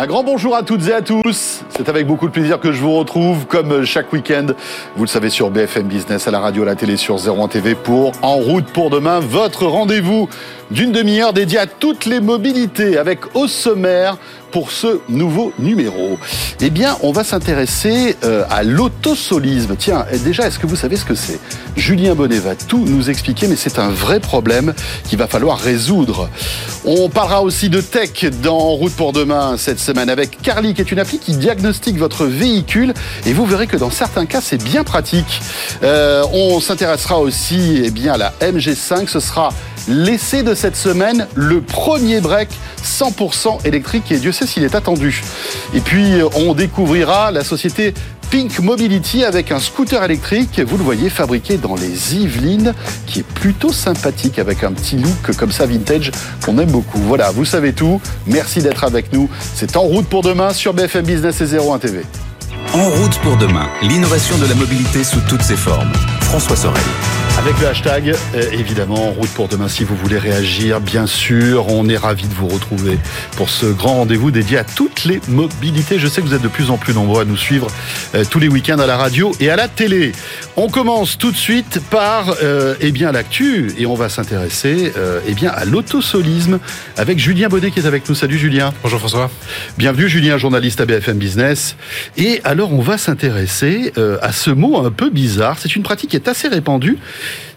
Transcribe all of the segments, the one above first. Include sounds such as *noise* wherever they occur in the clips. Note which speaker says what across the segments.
Speaker 1: Un grand bonjour à toutes et à tous. C'est avec beaucoup de plaisir que je vous retrouve, comme chaque week-end. Vous le savez, sur BFM Business, à la radio, à la télé, sur 01 TV pour En route pour demain, votre rendez-vous d'une demi-heure dédié à toutes les mobilités avec au sommaire pour ce nouveau numéro Eh bien, on va s'intéresser euh, à l'autosolisme. Tiens, déjà, est-ce que vous savez ce que c'est? Julien Bonnet va tout nous expliquer, mais c'est un vrai problème qu'il va falloir résoudre. On parlera aussi de tech dans route pour demain cette semaine avec Carly, qui est une appli qui diagnostique votre véhicule et vous verrez que dans certains cas, c'est bien pratique. Euh, on s'intéressera aussi eh bien, à la MG5. Ce sera l'essai de cette semaine, le premier break 100% électrique et Dieu sait s'il est attendu. Et puis on découvrira la société Pink Mobility avec un scooter électrique, vous le voyez, fabriqué dans les Yvelines, qui est plutôt sympathique avec un petit look comme ça vintage qu'on aime beaucoup. Voilà, vous savez tout. Merci d'être avec nous. C'est en route pour demain sur BFM Business et 01 TV.
Speaker 2: En route pour demain, l'innovation de la mobilité sous toutes ses formes. François Sorel.
Speaker 1: Avec le hashtag, euh, évidemment, route pour demain, si vous voulez réagir, bien sûr, on est ravis de vous retrouver pour ce grand rendez-vous dédié à toutes les mobilités. Je sais que vous êtes de plus en plus nombreux à nous suivre euh, tous les week-ends à la radio et à la télé. On commence tout de suite par euh, eh bien l'actu et on va s'intéresser eh bien à l'autosolisme avec Julien Bonnet qui est avec nous. Salut Julien.
Speaker 3: Bonjour François.
Speaker 1: Bienvenue Julien, journaliste à BFM Business. Et alors on va s'intéresser à ce mot un peu bizarre. C'est une pratique qui est assez répandue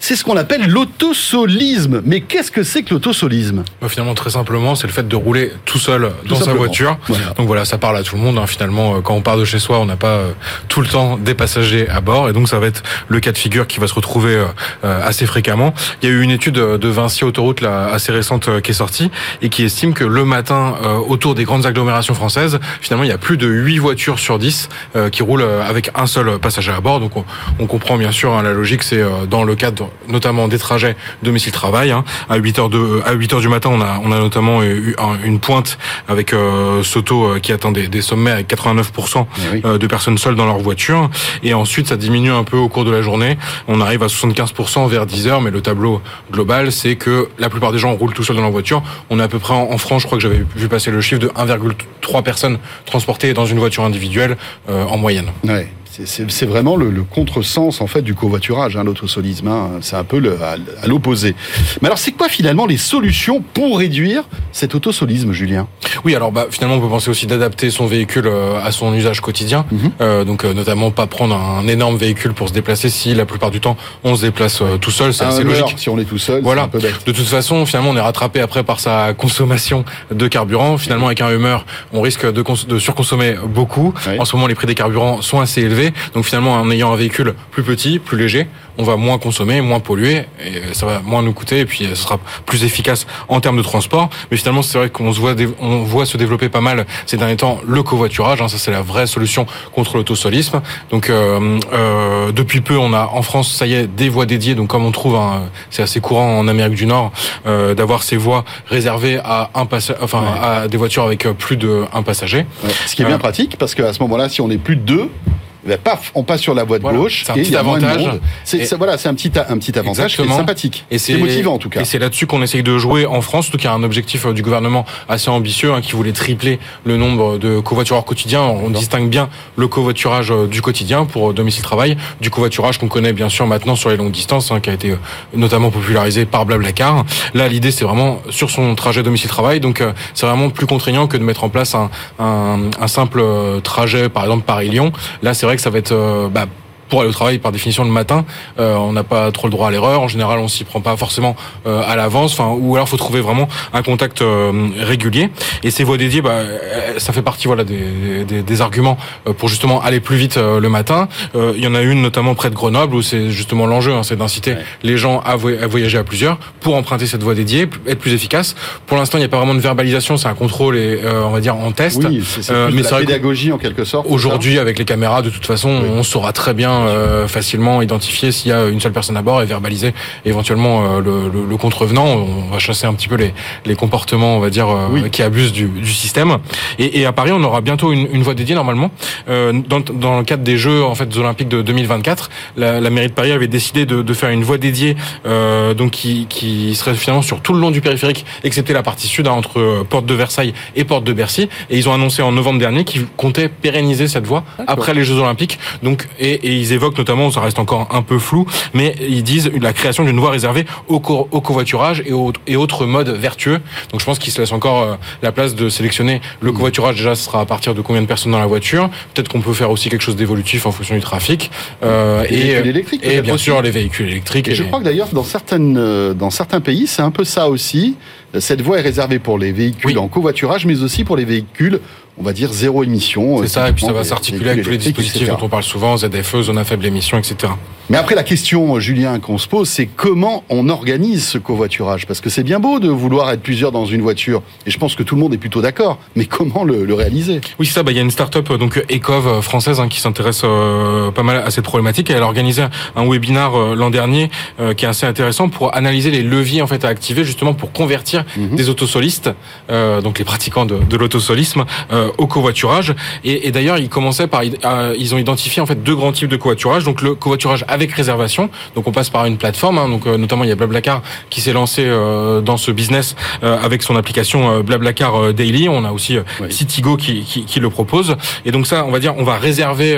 Speaker 1: c'est ce qu'on appelle l'autosolisme. Mais qu'est-ce que c'est que l'autosolisme?
Speaker 3: Bah, Finalement, très simplement, c'est le fait de rouler tout seul dans sa voiture. Donc voilà, ça parle à tout le monde. Hein. Finalement, euh, quand on part de chez soi, on n'a pas euh, tout le temps des passagers à bord. Et donc, ça va être le cas de figure qui va se retrouver euh, assez fréquemment. Il y a eu une étude de Vinci Autoroute là, assez récente qui est sortie et qui estime que le matin, autour des grandes agglomérations françaises, finalement, il y a plus de 8 voitures sur 10 qui roulent avec un seul passager à bord. Donc, on, comprend bien sûr hein, la logique, c'est dans le cadre notamment des trajets domicile-travail. Hein. À 8 heures de, à 8 heures du matin, on a, on a notamment eu une pointe avec euh, Soto euh, qui atteint des, des sommets avec 89% eh euh, de personnes seules dans leur voiture. Et ensuite, ça diminue un peu au cours de la journée. On arrive à 75% vers 10 heures, mais le tableau global, c'est que la plupart des gens roulent tout seuls dans leur voiture. On est à peu près en, France, je crois que j'avais vu passer le chiffre de 1,3 personnes transportées dans une voiture individuelle euh, en moyenne.
Speaker 1: Ouais. C'est vraiment le, le contresens en fait du covoiturage, hein, l'autosolisme. Hein. c'est un peu le, à, l'opposé. Mais alors, c'est quoi finalement les solutions pour réduire cet autosolisme, Julien?
Speaker 3: Oui, alors bah, finalement, on peut penser aussi d'adapter son véhicule euh, à son usage quotidien. Mhm. euh, donc, euh, notamment pas prendre un énorme véhicule pour se déplacer si la plupart du temps on se déplace euh, tout seul. C'est assez logique.
Speaker 1: Si on est tout seul,
Speaker 3: voilà.
Speaker 1: Un peu bête.
Speaker 3: De toute façon, finalement, on est rattrapé après par sa consommation de carburant. Finalement, avec un Hummer, on risque de, de surconsommer beaucoup. En ce moment, les prix des carburants sont assez élevés. Donc finalement, en ayant un véhicule plus petit, plus léger, on va moins consommer, moins polluer, et ça va moins nous coûter, et puis ce sera plus efficace en termes de transport. Mais finalement, c'est vrai qu'on se voit, on voit se développer pas mal ces derniers temps le covoiturage. Hein, ça, c'est la vraie solution contre l'autosolisme. Donc euh, euh, depuis peu, on a en France, ça y est, des voies dédiées. Donc comme on trouve, c'est assez courant en Amérique du Nord euh, d'avoir ces voies réservées à un enfin à des voitures avec plus de un passager.
Speaker 1: Ce qui est bien euh, pratique, parce qu'à ce moment-là, si on est plus de deux, ben, paf, on passe sur la voie de gauche.
Speaker 3: C'est un petit avantage.
Speaker 1: C'est voilà, c'est un petit un petit avantage qui sympathique. Et c'est motivant en tout cas.
Speaker 3: Et c'est là-dessus qu'on essaye de jouer en France. En tout cas, un objectif euh, du gouvernement assez ambitieux hein, qui voulait tripler le nombre de covoitureurs quotidiens. On distingue bien le covoiturage euh, du quotidien pour euh, domicile travail du covoiturage qu'on connaît bien sûr maintenant sur les longues distances, hein, qui a été notamment popularisé par Blablacar. Là, l'idée c'est vraiment sur son trajet domicile travail. Donc c'est vraiment plus contraignant que de mettre en place un, un, un simple trajet, par exemple Paris-Lyon. Là, c'est vrai que ça va être euh, bah, pour aller au travail par définition le matin, euh, on n'a pas trop le droit à l'erreur. En général, on s'y prend pas forcément euh, à l'avance. Enfin, ou alors faut trouver vraiment un contact euh, régulier. Et ces voies dédiées, bah, ça fait partie voilà des, des, des arguments pour justement aller plus vite le matin. Il y en a une notamment près de Grenoble où c'est justement l'enjeu, hein, c'est d'inciter les gens à, voyager à plusieurs pour emprunter cette voie dédiée, être plus efficace. Pour l'instant, il n'y a pas vraiment de verbalisation, c'est un contrôle et on va dire en test.
Speaker 1: Oui, c'est mais la pédagogie en quelque sorte.
Speaker 3: Aujourd'hui, avec les caméras, de toute façon, on saura très bien euh, facilement identifier s'il y a une seule personne à bord et verbaliser éventuellement le, le, contrevenant. On va chasser un petit peu les, les comportements, on va dire, qui abusent du, du système. Et, et, à Paris, on aura bientôt une, une voie dédiée normalement. dans, dans le cadre des Jeux en fait olympiques de 2024, la, la mairie de Paris avait décidé de, de faire une voie dédiée, donc qui, qui serait finalement sur tout le long du périphérique, excepté la partie sud, hein, entre Porte de Versailles et Porte de Bercy. Et ils ont annoncé en novembre dernier qu'ils comptaient pérenniser cette voie après les Jeux Olympiques. Donc, et, et, ils évoquent notamment, ça reste encore un peu flou, mais ils disent la création d'une voie réservée au, co au covoiturage et, et autres modes vertueux. Donc, je pense qu'ils se laissent encore euh, la place de sélectionner le mmh. covoiturage. Déjà, ce sera à partir de combien de personnes dans la voiture. Peut-être qu'on peut faire aussi quelque chose d'évolutif en fonction du trafic.
Speaker 1: Euh, et, et,
Speaker 3: et bien sûr les véhicules électriques.
Speaker 1: Et, je crois que d'ailleurs dans certaines euh, dans certains pays, c'est un peu ça aussi. Cette voie est réservée pour les véhicules en covoiturage, mais aussi pour les véhicules on va dire zéro émission.
Speaker 3: C'est ça, et puis ça va s'articuler avec tous les dispositifs dont on parle souvent, ZFE, zone à faible émission, etc.
Speaker 1: Mais après, la question, Julien, qu'on se pose, c'est comment on organise ce covoiturage? Parce que c'est bien beau de vouloir être plusieurs dans une voiture, et je pense que tout le monde est plutôt d'accord, mais comment le, réaliser?
Speaker 3: Oui, c'est ça, bah, il y a une start-up euh, donc Ecov euh, française hein, qui s'intéresse euh, pas mal à cette problématique, et elle a organisé un webinar l'an dernier qui est assez intéressant pour analyser les leviers en fait à activer justement pour convertir mhm. des autosolistes, donc les pratiquants de, de l'autosolisme, au covoiturage. Et, et d'ailleurs, ils commençaient par, ils ont identifié en fait deux grands types de covoiturage, donc le covoiturage avec réservation. Donc on passe par une plateforme, hein, donc euh, notamment il y a Blablacar qui s'est lancé euh, dans ce business euh, avec son application Blablacar Daily. On a aussi Citigo qui, qui, qui, le propose. Et donc ça, on va dire, on va réserver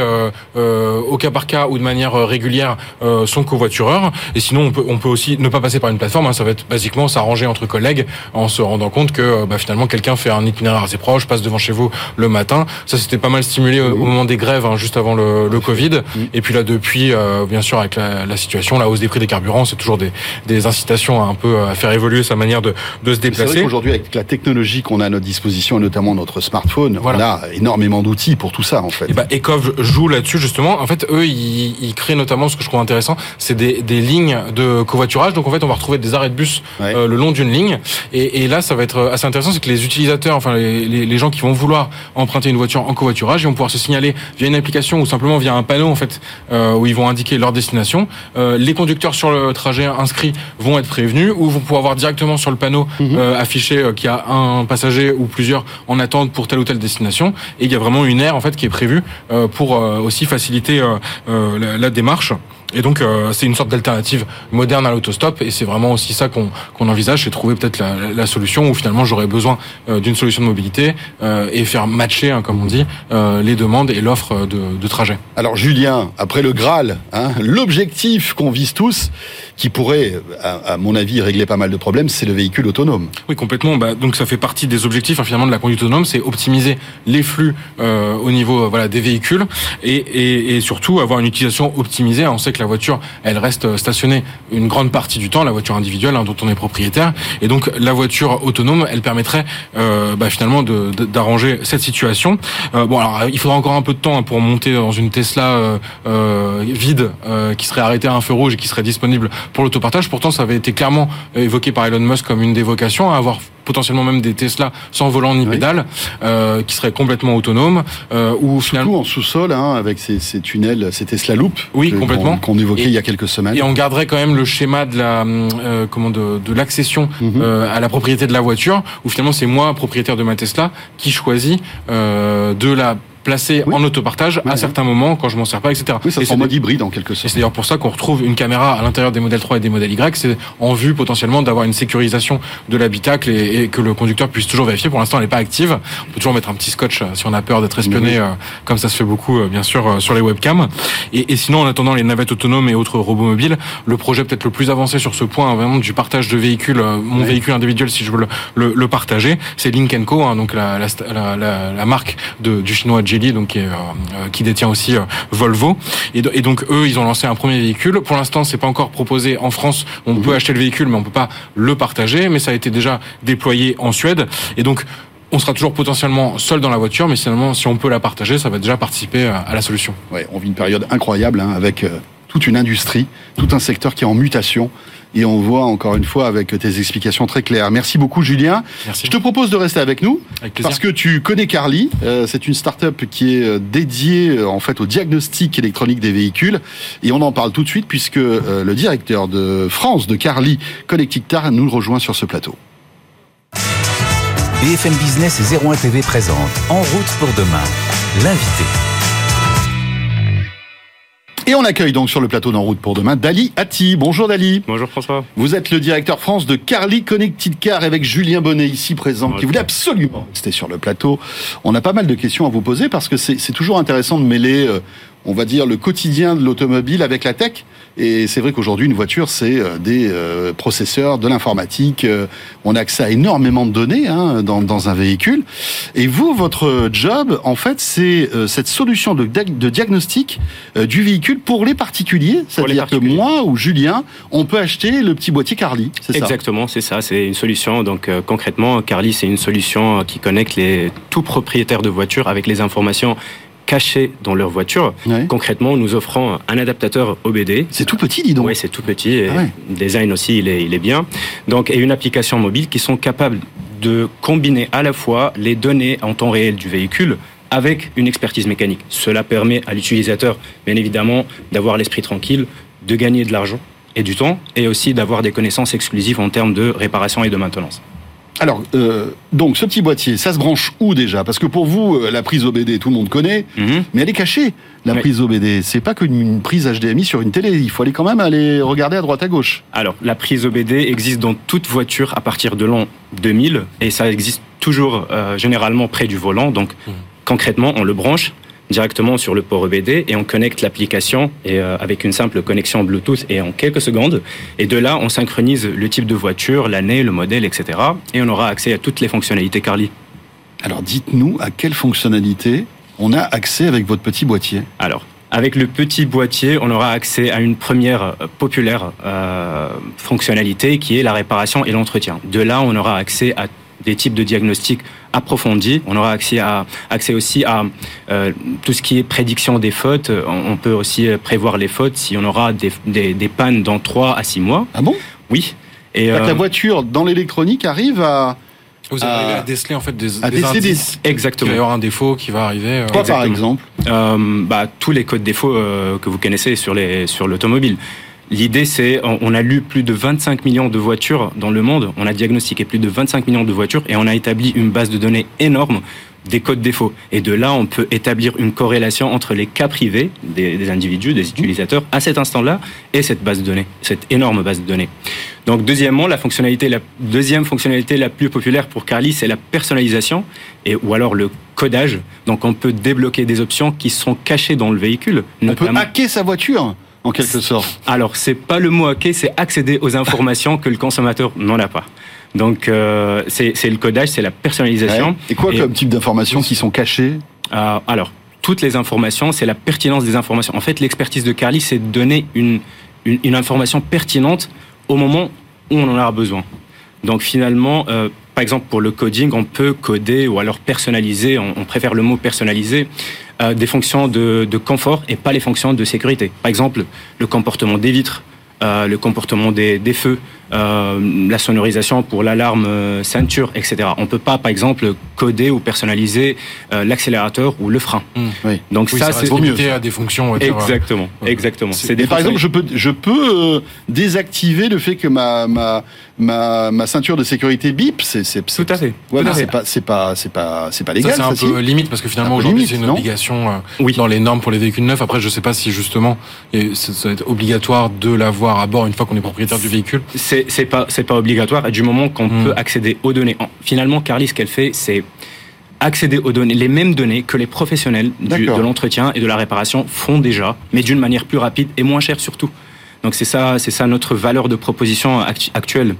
Speaker 3: au cas par cas ou de manière régulière son covoitureur. Et sinon, on peut, on peut aussi ne pas passer par une plateforme. Hein. ça va être basiquement s'arranger entre collègues en se rendant compte que bah, finalement quelqu'un fait un itinéraire assez proche, passe devant chez vous le matin. Ça, c'était pas mal stimulé au moment des grèves, hein, juste avant le, le Covid. Et puis là, depuis, bien sûr, avec la, la, situation, la hausse des prix des carburants, c'est toujours des, des, incitations à un peu à faire évoluer sa manière de, de se déplacer. C'est vrai
Speaker 1: qu'aujourd'hui, avec la technologie qu'on a à notre disposition, et notamment notre smartphone, on a énormément d'outils pour tout ça, en fait.
Speaker 3: Et bah, Ecov joue là-dessus, justement. En fait, eux, ils, ils, créent notamment, ce que je trouve intéressant, c'est des, des, lignes de covoiturage. Donc, en fait, on va retrouver des arrêts de bus euh, le long d'une ligne. Et, et, là, ça va être assez intéressant, c'est que les utilisateurs, enfin, les, les, les, gens qui vont vouloir emprunter une voiture en covoiturage, ils vont pouvoir se signaler via une application ou simplement via un panneau, en fait, euh, où ils vont indiquer leur destination. Euh, les conducteurs sur le trajet inscrit vont être prévenus ou vont pouvoir voir directement sur le panneau mhm. euh, affiché qu'il y a un passager ou plusieurs en attente pour telle ou telle destination. Et il y a vraiment une aire en fait qui est prévue pour aussi faciliter la, la démarche. Et donc euh, c'est une sorte d'alternative moderne à l'autostop et c'est vraiment aussi ça qu'on qu'on envisage, c'est trouver peut-être la, la, solution où finalement j'aurais besoin euh, d'une solution de mobilité euh, et faire matcher, hein, comme on dit, les demandes et l'offre de, de, trajet.
Speaker 1: Alors Julien, après le Graal, hein, l'objectif qu'on vise tous, qui pourrait, à, mon avis, régler pas mal de problèmes, c'est le véhicule autonome.
Speaker 3: Oui, complètement. Bah, donc ça fait partie des objectifs hein, finalement de la conduite autonome, c'est optimiser les flux au niveau voilà des véhicules et, et, et, surtout avoir une utilisation optimisée. On sait que la voiture, elle reste stationnée une grande partie du temps, la voiture individuelle hein, dont on est propriétaire. Et donc la voiture autonome, elle permettrait euh, bah, finalement d'arranger cette situation. Euh, bon, alors il faudra encore un peu de temps hein, pour monter dans une Tesla euh, vide qui serait arrêtée à un feu rouge et qui serait disponible pour l'autopartage. Pourtant, ça avait été clairement évoqué par Elon Musk comme une des vocations à avoir potentiellement même des Tesla sans volant ni pédale, euh, qui seraient complètement autonomes.
Speaker 1: Euh, ou finalement en sous-sol, hein, avec ces, ces, tunnels, ces Tesla Loop.
Speaker 3: Oui, complètement.
Speaker 1: Qu'on évoquait il y a quelques semaines.
Speaker 3: Et on garderait quand même le schéma de la euh, comment de, de l'accession mhm. euh, à la propriété de la voiture, où finalement c'est moi propriétaire de ma Tesla qui choisis euh, de la placé en autopartage à certains moments quand je m'en sers pas, etc.
Speaker 1: Oui, ça en mode hybride en quelque sorte.
Speaker 3: c'est d'ailleurs pour ça qu'on retrouve une caméra à l'intérieur des modèles 3 et des modèles Y, c'est en vue potentiellement d'avoir une sécurisation de l'habitacle et, que le conducteur puisse toujours vérifier. Pour l'instant, elle n'est pas active. On peut toujours mettre un petit scotch euh, si on a peur d'être espionné, euh, comme ça se fait beaucoup, euh, bien sûr, sur les webcams. Et, et, sinon, en attendant les navettes autonomes et autres robots mobiles, le projet peut-être le plus avancé sur ce point, vraiment du partage de véhicules, mon véhicule individuel, si je veux le, le, partager, c'est Link Co, hein, donc la, la, la, la, marque de, du chinois Geely, donc qui est euh, qui détient aussi euh, Volvo. Et, donc eux, ils ont lancé un premier véhicule. Pour l'instant, c'est pas encore proposé en France. On mhm. peut acheter le véhicule, mais on peut pas le partager. Mais ça a été déjà déployé en Suède. Et donc on sera toujours potentiellement seul dans la voiture, mais finalement, si on peut la partager, ça va déjà participer à la solution.
Speaker 1: Ouais, on vit une période incroyable hein, avec euh, toute une industrie, tout un secteur qui est en mutation et on voit encore une fois avec tes explications très claires. Merci beaucoup Julien. Je te propose de rester avec nous parce que tu connais Carly. Euh, c'est une start-up qui est euh, dédiée en fait au diagnostic électronique des véhicules et on en parle tout de suite puisque le directeur de France de Carly Connected Car nous rejoint sur ce plateau.
Speaker 2: BFM Business et 01 TV présente En route pour demain, l'invité.
Speaker 1: Et on accueille donc sur le plateau d'En route pour demain Dali Atti. Bonjour Dali.
Speaker 4: Bonjour François.
Speaker 1: Vous êtes le directeur France de Carly Connected Car avec Julien Bonnet ici présent qui voulait absolument rester sur le plateau. On a pas mal de questions à vous poser parce que c'est toujours intéressant de mêler euh, on va dire, le quotidien de l'automobile avec la tech. Et c'est vrai qu'aujourd'hui, une voiture, c'est euh, des euh, processeurs, de l'informatique. Euh, on a accès à énormément de données hein, dans, dans, un véhicule. Et vous, votre job, en fait, c'est cette solution de, de diagnostic du véhicule pour les particuliers. C'est-à-dire que moi ou Julien, on peut acheter le petit boîtier Carly.
Speaker 4: C'est Exactement, c'est ça. C'est une solution. Donc concrètement, Carly, c'est une solution qui connecte les tout propriétaires de voitures avec les informations cachés dans leur voiture. Concrètement, nous offrons un adaptateur OBD.
Speaker 1: C'est tout petit, dis donc.
Speaker 4: Oui, c'est tout petit. Et ah Le design aussi, il est, il est bien. Donc, et une application mobile qui sont capables de combiner à la fois les données en temps réel du véhicule avec une expertise mécanique. Cela permet à l'utilisateur, bien évidemment, d'avoir l'esprit tranquille, de gagner de l'argent et du temps, et aussi d'avoir des connaissances exclusives en termes de réparation et de maintenance.
Speaker 1: Alors, euh, donc ce petit boîtier, ça se branche où déjà? Parce que pour vous, euh, la prise OBD, tout le monde connaît, mhm. mais elle est cachée. La prise OBD, c'est pas qu'une prise HDMI sur une télé. Il faut aller quand même aller regarder à droite à gauche.
Speaker 4: Alors, la prise OBD existe dans toute voiture à partir de l'an 2000 et ça existe toujours euh, généralement près du volant. Donc, mhm. concrètement, on le branche directement sur le port EBD et on connecte l'application et euh, avec une simple connexion Bluetooth et en quelques secondes. Et de là, on synchronise le type de voiture, l'année, le modèle, etc. Et on aura accès à toutes les fonctionnalités Carly.
Speaker 1: Alors dites-nous à quelle fonctionnalité on a accès avec votre petit boîtier
Speaker 4: Alors, avec le petit boîtier, on aura accès à une première euh, populaire euh, fonctionnalité qui est la réparation et l'entretien. De là, on aura accès à des types de diagnostics approfondis. On aura accès, à, accès aussi à euh, tout ce qui est prédiction des fautes. On, peut aussi prévoir les fautes si on aura des, des, pannes dans 3 à 6 mois.
Speaker 1: Ah bon?
Speaker 4: Oui.
Speaker 1: Et la euh, voiture dans l'électronique arrive à
Speaker 3: vous arrivez à, déceler en fait des, des indices.
Speaker 4: Exactement.
Speaker 3: Il va y avoir un défaut qui va arriver.
Speaker 1: Euh. Quoi par exemple?
Speaker 4: Bah, Tous les codes défauts que vous connaissez sur les sur l'automobile. L'idée, c'est, on a lu plus de 25 millions de voitures dans le monde, on a diagnostiqué plus de 25 millions de voitures et on a établi une base de données énorme des codes défauts. Et de là, on peut établir une corrélation entre les cas privés des, individus, des utilisateurs, à cet instant-là, et cette base de données, cette énorme base de données. Donc, deuxièmement, la fonctionnalité, la deuxième fonctionnalité la plus populaire pour Carly, c'est la personnalisation, et, ou alors le codage. Donc, on peut débloquer des options qui sont cachées dans le véhicule.
Speaker 1: On peut hacker sa voiture en quelque sorte
Speaker 4: Alors, c'est pas le mot hacker, c'est accéder aux informations que le consommateur n'en a pas. Donc, euh, c'est le codage, c'est la personnalisation.
Speaker 1: Et quoi comme type d'informations qui sont cachées
Speaker 4: euh, Alors, toutes les informations, c'est la pertinence des informations. En fait, l'expertise de Carly, c'est de donner une, une, information pertinente au moment où on en a besoin. Donc, finalement, euh, par exemple, pour le coding, on peut coder ou alors personnaliser, on, préfère le mot personnaliser, euh, des fonctions de, confort et pas les fonctions de sécurité. Par exemple, le comportement des vitres, euh, le comportement des, des feux, euh, la sonorisation pour l'alarme euh, ceinture, etc. On ne peut pas, par exemple, coder ou personnaliser euh, l'accélérateur ou le frein.
Speaker 3: Mmh. Oui. Donc ça, c'est limité à des fonctions.
Speaker 4: Exactement, exactement.
Speaker 1: C'est par exemple, je peux, je peux désactiver le fait que ma, ma, ma, ma ceinture de sécurité bip. C'est
Speaker 4: tout à fait.
Speaker 1: Ouais, c'est pas, c'est pas, c'est pas, c'est pas légal.
Speaker 3: C'est un peu limite parce que finalement aujourd'hui c'est une obligation oui. dans les normes pour les véhicules neufs. Après, je sais pas si justement ça va être obligatoire de l'avoir à bord une fois qu'on est propriétaire du véhicule
Speaker 4: c'est pas c'est pas obligatoire du moment qu'on hmm. peut accéder aux données. Finalement, Carly, ce qu'elle fait, c'est accéder aux données, les mêmes données que les professionnels de l'entretien et de la réparation font déjà, mais d'une manière plus rapide et moins chère surtout. Donc c'est ça, c'est ça notre valeur de proposition actuelle.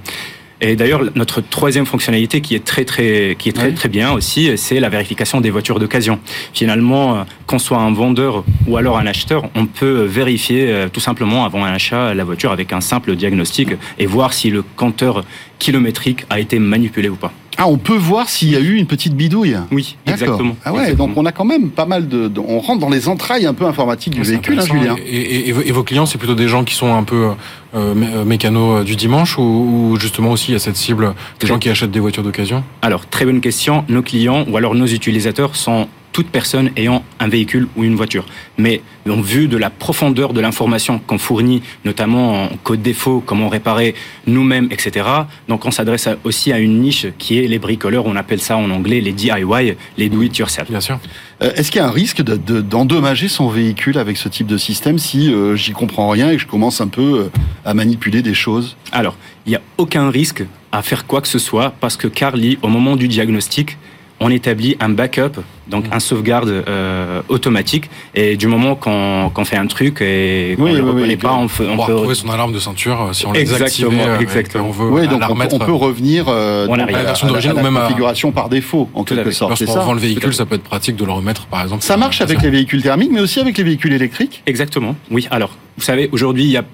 Speaker 4: Et d'ailleurs, notre troisième fonctionnalité qui est très très qui est très très bien aussi, c'est la vérification des voitures d'occasion. Finalement, euh, qu'on soit un vendeur ou alors un acheteur, on peut vérifier euh, tout simplement avant un achat la voiture avec un simple diagnostic et voir si le compteur kilométrique a été manipulé ou pas.
Speaker 1: Ah, on peut voir s'il y a eu une petite bidouille.
Speaker 4: Oui, exactement.
Speaker 1: Ah ouais, donc on a quand même pas mal de, on rentre dans les entrailles un peu informatiques du véhicule, hein, Julien.
Speaker 3: Et, vos clients, c'est plutôt des gens qui sont un peu euh, euh mécanos du dimanche ou, justement aussi il y a cette cible des gens qui achètent des voitures d'occasion?
Speaker 4: Alors très bonne question. Nos clients ou alors nos utilisateurs sont toute personne ayant un véhicule ou une voiture. Mais en vue de la profondeur de l'information qu'on fournit, notamment en code défaut, comment réparer nous-mêmes, etc. Donc on s'adresse aussi à une niche qui est les bricoleurs, on appelle ça en anglais les DIY, les do it yourself.
Speaker 3: Bien sûr.
Speaker 1: Euh, est-ce qu'il y a un risque d'endommager son véhicule avec ce type de système si euh, j'y comprends rien et que je commence un peu euh, à manipuler des choses?
Speaker 4: Alors, il n'y a aucun risque à faire quoi que ce soit parce que Carly, au moment du diagnostic, on établit un backup, donc mmh. un sauvegarde euh, automatique. Et du moment qu'on fait un truc et qu'on ne reconnaît pas, on, peut,
Speaker 3: on, peut retrouver son alarme de ceinture euh, si on l'a désactivé.
Speaker 4: Euh, exactement.
Speaker 1: On veut oui, donc on, peut revenir
Speaker 3: euh, à la version d'origine ou
Speaker 1: même à la configuration par défaut, en quelque sorte.
Speaker 3: Lorsqu'on vend le véhicule, ça peut être pratique de le remettre, par exemple.
Speaker 1: Ça marche avec les véhicules thermiques, mais aussi avec les véhicules électriques?
Speaker 4: Exactement. Oui. Alors, vous savez, aujourd'hui, il y a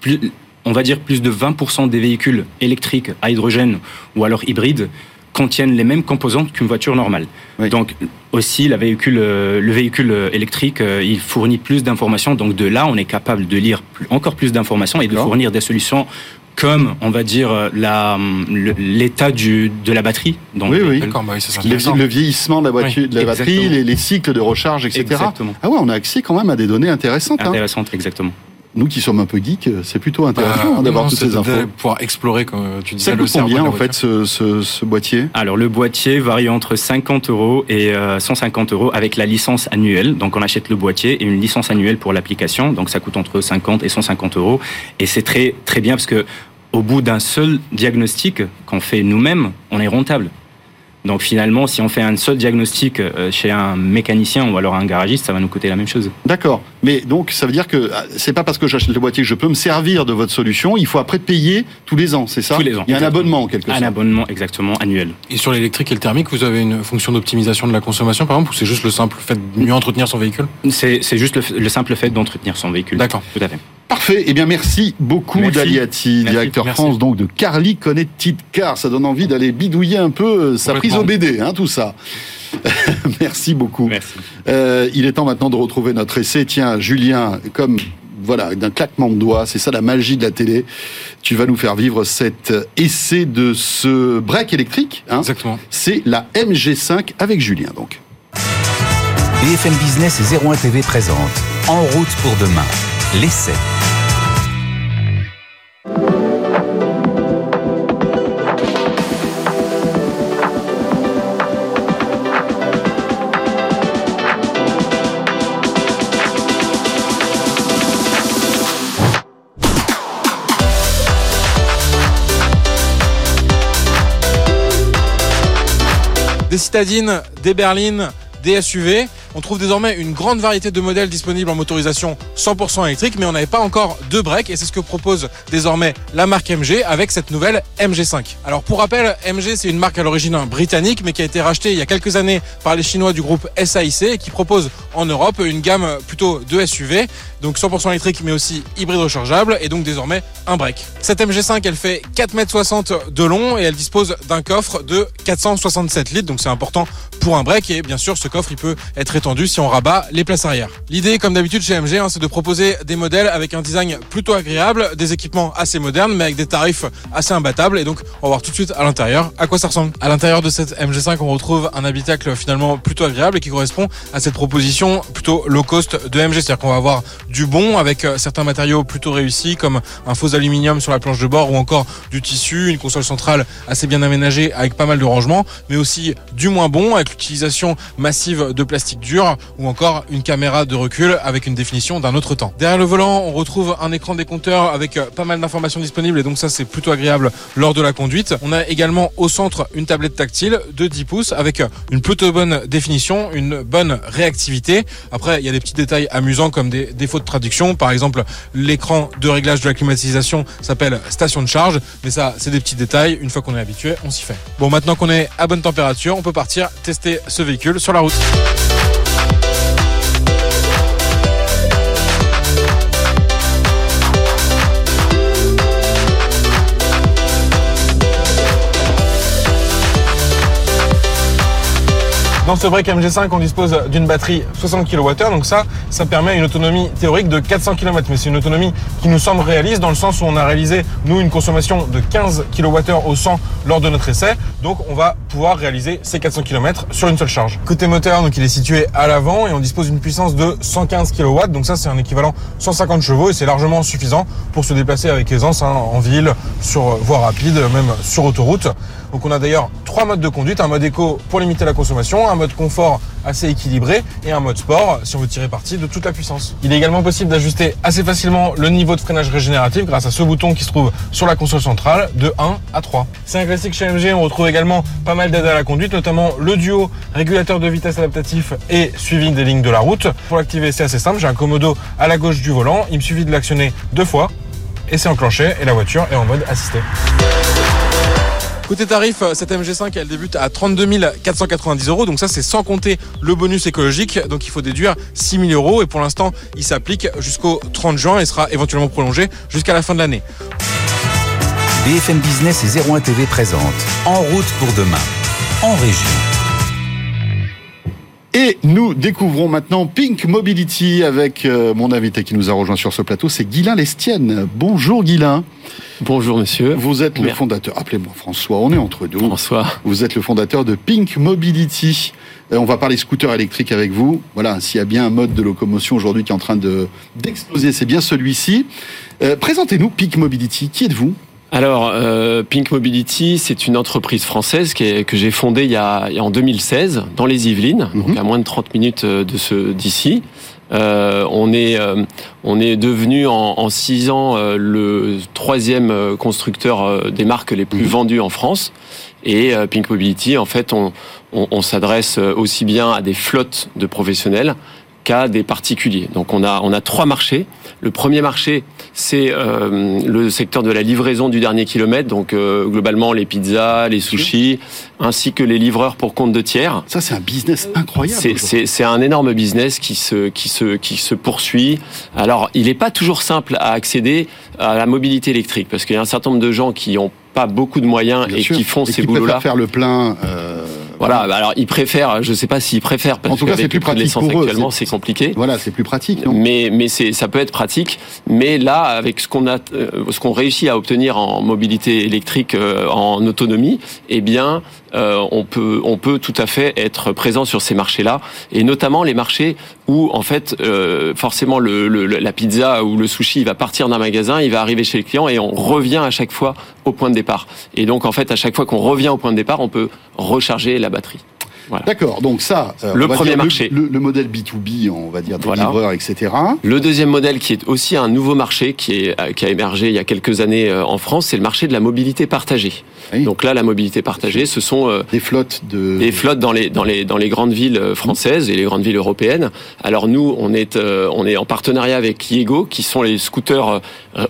Speaker 4: plus, on va dire plus de 20% des véhicules électriques à hydrogène ou alors hybrides contiennent les mêmes composantes qu'une voiture normale. Donc aussi, la véhicule, euh, le véhicule euh, électrique, euh, il fournit plus d'informations. Donc de là, on est capable de lire encore plus d'informations et de fournir des solutions comme, on va dire, l'état de la batterie.
Speaker 1: Donc, oui, oui. Bah le, vieillissement de la, voiture, de la batterie, les, cycles de recharge, etc. Exactement. Ah ouais, on a accès quand même à des données intéressantes.
Speaker 4: Hein. Intéressantes, exactement
Speaker 1: nous qui sommes un peu geeks, c'est plutôt intéressant bah, d'avoir toutes ces infos.
Speaker 3: Pouvoir explorer, comme tu disais,
Speaker 1: ça coûte combien en fait ce, ce, ce, boîtier?
Speaker 4: Alors le boîtier varie entre 50 euros et 150 euh, euros avec la licence annuelle. Donc on achète le boîtier et une licence annuelle pour l'application. Donc ça coûte entre 50 et 150 euros. Et c'est très très bien parce que au bout d'un seul diagnostic qu'on fait nous-mêmes, on est rentable. Donc finalement, si on fait un seul diagnostic euh, chez un mécanicien ou alors un garagiste, ça va nous coûter la même chose.
Speaker 1: D'accord. Mais donc ça veut dire que ah, c'est pas parce que j'achète le boîtier que je peux me servir de votre solution. Il faut après payer tous les ans, c'est ça?
Speaker 4: Tous les ans.
Speaker 1: Il y a un abonnement en quelque sorte.
Speaker 4: Un abonnement exactement annuel.
Speaker 3: Et sur l'électrique et le thermique, vous avez une fonction d'optimisation de la consommation par exemple, ou c'est juste le simple fait de mieux entretenir son véhicule?
Speaker 4: C'est juste le, le simple fait d'entretenir son véhicule.
Speaker 3: D'accord.
Speaker 4: Tout à fait.
Speaker 1: Parfait. Eh bien, merci beaucoup, Daliati, directeur France donc de Carly Connected Car. Ça donne envie d'aller bidouiller un peu euh, sa prise au BD, hein, tout ça. *laughs* merci beaucoup.
Speaker 4: Merci.
Speaker 1: Euh, il est temps maintenant de retrouver notre essai. Tiens, Julien, comme voilà, d'un claquement de doigts, c'est ça la magie de la télé. Tu vas nous faire vivre cet essai de ce break électrique.
Speaker 3: Hein. Exactement.
Speaker 1: C'est la MG5 avec Julien, donc.
Speaker 2: BFM Business et 01 TV présente En route pour demain, l'essai.
Speaker 3: des citadines, des berlines, des SUV. On trouve désormais une grande variété de modèles disponibles en motorisation 100% électrique, mais on n'avait pas encore de break et c'est ce que propose désormais la marque MG avec cette nouvelle MG5. Alors pour rappel, MG c'est une marque à l'origine britannique mais qui a été rachetée il y a quelques années par les Chinois du groupe SAIC et qui propose en Europe une gamme plutôt de SUV, donc 100% électrique mais aussi hybride rechargeable et donc désormais un break. Cette MG5 elle fait 4,60 m de long et elle dispose d'un coffre de 467 litres, donc c'est important pour un break et bien sûr ce coffre il peut être si on rabat les places arrière. L'idée, comme d'habitude chez MG, c'est de proposer des modèles avec un design plutôt agréable, des équipements assez modernes, mais avec des tarifs assez imbattables. Et donc, on va voir tout de suite à l'intérieur à quoi ça ressemble. À l'intérieur de cette MG5, on retrouve un habitacle finalement plutôt agréable et qui correspond à cette proposition plutôt low cost de MG. C'est-à-dire qu'on va avoir du bon avec euh, certains matériaux plutôt réussis comme un faux aluminium sur la planche de bord ou encore du tissu, une console centrale assez bien aménagée avec pas mal de rangements, mais aussi du moins bon avec l'utilisation massive de plastique dur ou encore une caméra de recul avec une définition d'un autre temps. Derrière le volant, on retrouve un écran décompteur avec euh, pas mal d'informations disponibles et donc ça c'est plutôt agréable lors de la conduite. On a également au centre une tablette tactile de 10 pouces avec euh, une plutôt bonne définition, une bonne réactivité. Après, il y a des petits détails amusants comme des de traduction. Par exemple, l'écran de réglage de la climatisation s'appelle station de charge, mais ça c'est des petits détails. Une fois qu'on est habitué, on s'y fait. Bon, maintenant qu'on est à bonne température, on peut partir tester ce véhicule sur la route. Dans ce break MG5, on dispose d'une batterie 60 kWh, donc ça, ça permet une autonomie théorique de 400 km, mais c'est une autonomie qui nous semble réaliste dans le sens où on a réalisé, nous, une consommation de 15 kWh au 100 lors de notre essai, donc on va pouvoir réaliser ces 400 km sur une seule charge. Côté moteur, donc il est situé à l'avant et on dispose d'une puissance de 115 kW, donc ça c'est un équivalent 150 chevaux et c'est largement suffisant pour se déplacer avec aisance hein, en ville, sur voie rapide, même sur autoroute. Donc on a d'ailleurs trois modes de conduite, un mode éco pour limiter la consommation, un mode confort assez équilibré et un mode sport si on veut tirer parti de toute la puissance. Il est également possible d'ajuster assez facilement le niveau de freinage régénératif grâce à ce bouton qui se trouve sur la console centrale de 1 à 3. C'est un classique chez MG, on retrouve également pas mal d'aides à la conduite, notamment le duo régulateur de vitesse adaptatif et suivi des lignes de la route. Pour l'activer, c'est assez simple, j'ai un Komodo à la gauche du volant, il me suffit de l'actionner deux fois et c'est enclenché et la voiture est en mode assisté. Côté tarif, cette MG5, elle débute à 32 490 euros. Donc ça, c'est sans compter le bonus écologique. Donc il faut déduire 6 000 euros. Et pour l'instant, il s'applique jusqu'au 30 juin et sera éventuellement prolongé jusqu'à la fin de l'année.
Speaker 2: BFM Business et 01 TV présente En route pour demain, en région.
Speaker 1: Et nous découvrons maintenant Pink Mobility avec euh, mon invité qui nous a rejoint sur ce plateau, c'est Guilain Lestienne. Bonjour Guilain.
Speaker 5: Bonjour monsieur.
Speaker 1: Vous êtes le fondateur, appelez-moi François, on est entre nous.
Speaker 5: François.
Speaker 1: Vous êtes le fondateur de Pink Mobility. Euh, on va parler scooter électrique avec vous. Voilà, s'il y a bien un mode de locomotion aujourd'hui qui est en train de d'exploser, c'est bien celui-ci. Euh, Présentez-nous Pink Mobility. Qui êtes-vous?
Speaker 5: Alors, euh, Pink Mobility, c'est une entreprise française qui est, que j'ai fondée il y, a, en 2016 dans les Yvelines, donc mhm. à moins de 30 minutes euh, de ce d'ici. Euh, on est euh, on est devenu en, en six ans euh, le troisième constructeur des marques les plus mhm. vendues en France. Et Pink Mobility, en fait, on, on, on s'adresse aussi bien à des flottes de professionnels qu'à des particuliers. Donc on a on a trois marchés. Le premier marché, c'est euh, le secteur de la livraison du dernier kilomètre, donc euh, globalement les pizzas, les sushis, ainsi que les livreurs pour compte de tiers.
Speaker 1: Ça, c'est un business incroyable.
Speaker 5: C'est un énorme business qui se, qui, se, qui se poursuit. Alors, il n'est pas toujours simple à accéder à la mobilité électrique, parce qu'il y a un certain nombre de gens qui ont pas beaucoup de moyens et qui font ces boulots-là.
Speaker 1: faire le plein. Euh,
Speaker 5: voilà, bah alors ils préfèrent, je sais pas s'ils préfèrent parce
Speaker 1: en tout cas, c'est plus pratique pour
Speaker 5: actuellement, c'est compliqué.
Speaker 1: Voilà, c'est plus pratique. Non?
Speaker 5: Mais mais c'est ça peut être pratique, mais là avec ce qu'on a euh, ce qu'on réussit à obtenir en mobilité électrique euh, en autonomie, eh bien euh, on peut on peut tout à fait être présent sur ces marchés-là et notamment les marchés où en fait euh, forcément le, le, la pizza ou le sushi va partir d'un magasin, il va arriver chez le client et on revient à chaque fois au point de départ. Et donc en fait à chaque fois qu'on revient au point de départ, on peut recharger la batterie.
Speaker 1: D'accord, donc ça,
Speaker 5: euh, le premier marché.
Speaker 1: Le, modèle B2B, on va dire, des livreurs, etc.
Speaker 5: Le deuxième modèle qui est aussi un nouveau marché qui, est, euh, qui a émergé il y a quelques années euh, en France, c'est le marché de la mobilité partagée. Donc là, la mobilité partagée, ce sont
Speaker 1: des flottes de
Speaker 5: des flottes dans les dans les dans les grandes villes françaises et les grandes villes européennes. Alors nous, on est on est en partenariat avec Yego, qui sont les scooters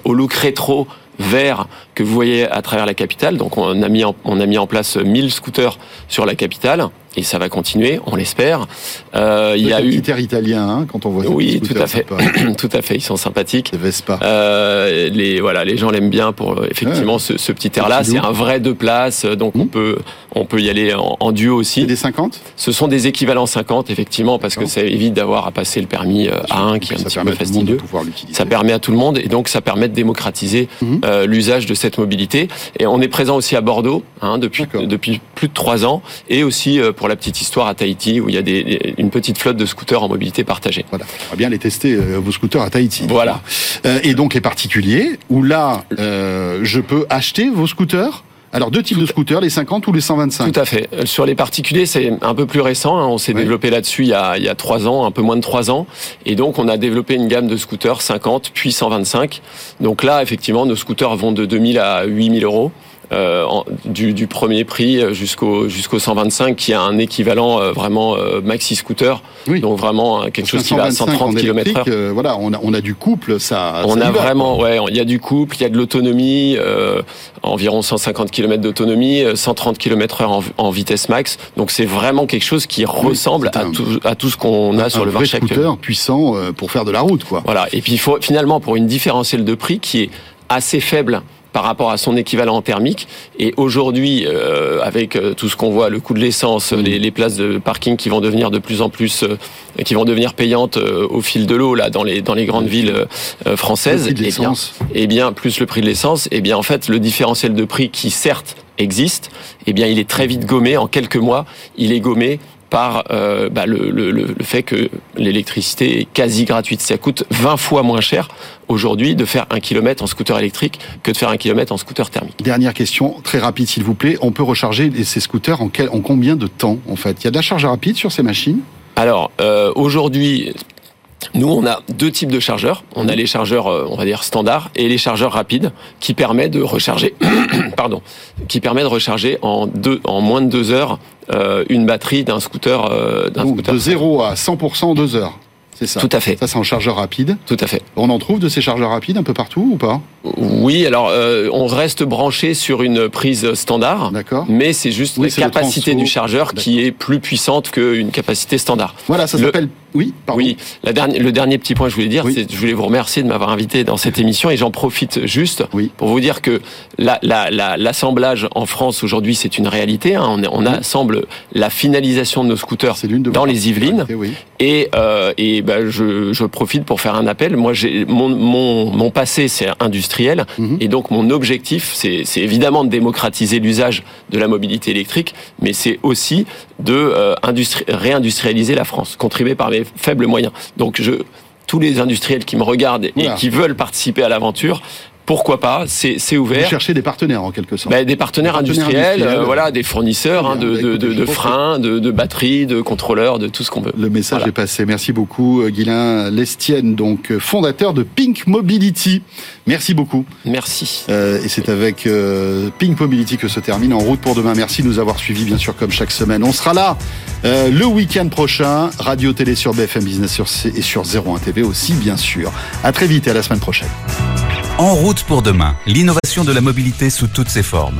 Speaker 5: au look rétro vert que vous voyez à travers la capitale. Donc on a mis en, on a mis en place 1000 scooters sur la capitale et ça va continuer, on l'espère.
Speaker 1: Euh, il y a eu italien hein, quand on voit.
Speaker 5: Oui, tout à fait, *clears throat* tout à fait. Ils sont sympathiques.
Speaker 1: Vespa.
Speaker 5: Euh, les voilà, les gens l'aiment bien pour euh, effectivement ce, ce, petit air-là. C'est un vrai deux places, donc on hmm. peut on peut y aller en, duo aussi.
Speaker 1: C'est des 50
Speaker 5: Ce sont des équivalents 50 effectivement parce que ça évite d'avoir à passer le permis euh, A1 qui est un petit peu fastidieux. Ça permet à tout le monde et donc ça permet de démocratiser euh, l'usage de cette mobilité. Et on est présent aussi à Bordeaux hein, depuis depuis plus de trois ans et aussi pour la petite histoire à Tahiti où il y a des, une petite flotte de scooters en mobilité partagée.
Speaker 1: Voilà, on va bien les tester euh, vos scooters à Tahiti.
Speaker 5: Voilà.
Speaker 1: Euh, et donc les particuliers où là, euh, je peux acheter vos scooters? Alors deux types de scooters, les 50 ou les 125
Speaker 5: Tout à fait. Sur les particuliers, c'est un peu plus récent. Hein. On s'est développé là-dessus il y a il y a trois ans, un peu moins de trois ans, et donc on a développé une gamme de scooters 50 puis 125. Donc là, effectivement, nos scooters vont de 2000 à 8000 euros. Euh, du, du, premier prix jusqu'au jusqu'au 125 qui a un équivalent euh, vraiment euh, maxi scooter. Oui. donc vraiment quelque chose qui va à 130 km
Speaker 1: heure. voilà on a, on a du couple ça
Speaker 5: on a vraiment ouais il y a du couple il y a de l'autonomie environ 150 km d'autonomie 130 km heure en, vitesse max. Donc c'est vraiment quelque chose qui ressemble à, tout, à tout ce qu'on a sur le marché
Speaker 1: actuel scooter puissant pour faire de la route quoi.
Speaker 5: Voilà. Et puis il faut finalement pour une différentielle de prix qui est assez faible par rapport à son équivalent thermique. Et aujourd'hui, euh, avec euh, tout ce qu'on voit, le coût de l'essence,
Speaker 1: Mmh.
Speaker 5: les, les places de parking qui vont devenir de plus en plus, euh, qui vont devenir payantes euh, au fil de l'eau là dans les dans les grandes villes euh, françaises.
Speaker 1: Le prix de
Speaker 5: eh bien, eh bien, plus le prix de l'essence, eh bien, en fait, le différentiel de prix qui certes existe, eh bien, il est très vite gommé. En quelques mois, il est gommé par euh, bah, le, le, le le fait que l'électricité est quasi gratuite. Ça coûte 20 fois moins cher aujourd'hui de faire un kilomètre en scooter électrique que de faire un kilomètre en scooter thermique.
Speaker 1: Dernière question, très rapide s'il vous plaît. On peut recharger ces scooters en, quel- en combien de temps en fait? Il y a de la charge rapide sur ces machines?
Speaker 5: Alors euh, aujourd'hui, nous on a deux types de chargeurs. On a les chargeurs, euh, on va dire standards, et les chargeurs rapides qui permettent de recharger, *coughs* pardon, qui permet de recharger en deux, en moins de deux heures euh, une batterie d'un scooter, euh, d'un
Speaker 1: Donc
Speaker 5: scooter.
Speaker 1: de 0 à 100% en 2 heures. C'est ça.
Speaker 5: Tout à fait.
Speaker 1: Ça c'est en chargeur rapide.
Speaker 5: Tout à fait.
Speaker 1: On en trouve de ces chargeurs rapides un peu partout ou pas?
Speaker 5: Oui, alors euh, on reste branché sur une prise standard.
Speaker 1: D'accord.
Speaker 5: Mais c'est juste
Speaker 1: Oui,
Speaker 5: la capacité du chargeur qui est plus puissante qu'une capacité standard.
Speaker 1: Voilà, ça
Speaker 5: Le-
Speaker 1: s'appelle. Oui, pardon.
Speaker 5: Oui, la dernière, le dernier petit point que je voulais dire,
Speaker 1: Oui.
Speaker 5: c'est je voulais vous remercier de m'avoir invité dans cette émission et j'en profite juste
Speaker 1: Oui.
Speaker 5: pour vous dire que la- la- la- l'assemblage en France aujourd'hui c'est une réalité. hein. on, on assemble la finalisation de nos scooters
Speaker 1: de
Speaker 5: dans les Yvelines et, euh, et ben, je, je profite pour faire un appel. Moi, mon, mon, mon passé, c'est industriel,
Speaker 1: Mhm.
Speaker 5: et donc mon objectif, c'est évidemment de démocratiser l'usage de la mobilité électrique, mais c'est aussi de euh, industri- réindustrialiser la France, contribuer par mes faibles moyens. Donc, je, tous les industriels qui me regardent et
Speaker 1: Voilà.
Speaker 5: qui veulent participer à l'aventure, pourquoi pas C'est c'est
Speaker 1: Vous
Speaker 5: ouvert.
Speaker 1: cherchez des partenaires en quelque sorte.
Speaker 5: Ben, des partenaires
Speaker 1: Des partenaires
Speaker 5: industriels,
Speaker 1: industriels.
Speaker 5: euh, voilà, des fournisseurs hein, de, freins, de, batteries, de contrôleurs, de tout ce qu'on peut.
Speaker 1: Le message
Speaker 5: Voilà.
Speaker 1: est passé. Merci beaucoup, euh, Guylain Lestienne, donc euh, fondateur de Pink Mobility. Merci beaucoup.
Speaker 5: Merci.
Speaker 1: Euh, et c'est avec euh, Pink Mobility que se termine En route pour demain. Merci de nous avoir suivis, bien sûr, comme chaque semaine. On sera là euh, le week-end prochain. Radio Télé sur BFM Business sur C et sur 01 TV aussi, bien sûr. À très vite et à la semaine prochaine.
Speaker 2: En route pour demain, l'innovation de la mobilité sous toutes ses formes.